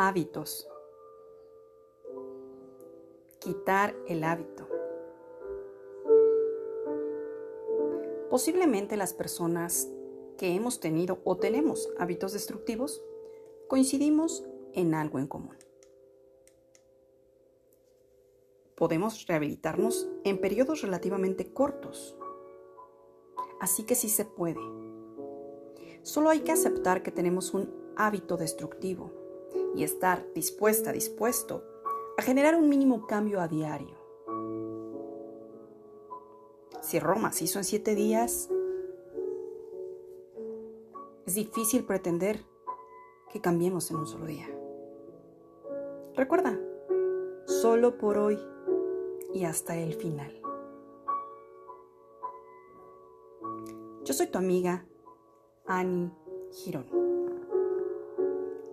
hábitos. Quitar el hábito. Posiblemente las personas que hemos tenido o tenemos hábitos destructivos coincidimos en algo en común. Podemos rehabilitarnos en periodos relativamente cortos. Así que sí se puede. Solo hay que aceptar que tenemos un hábito destructivo y estar dispuesta, dispuesto a generar un mínimo cambio a diario. Si Roma se hizo en siete días, es difícil pretender que cambiemos en un solo día. Recuerda, solo por hoy y hasta el final. Yo soy tu amiga Annie Girón.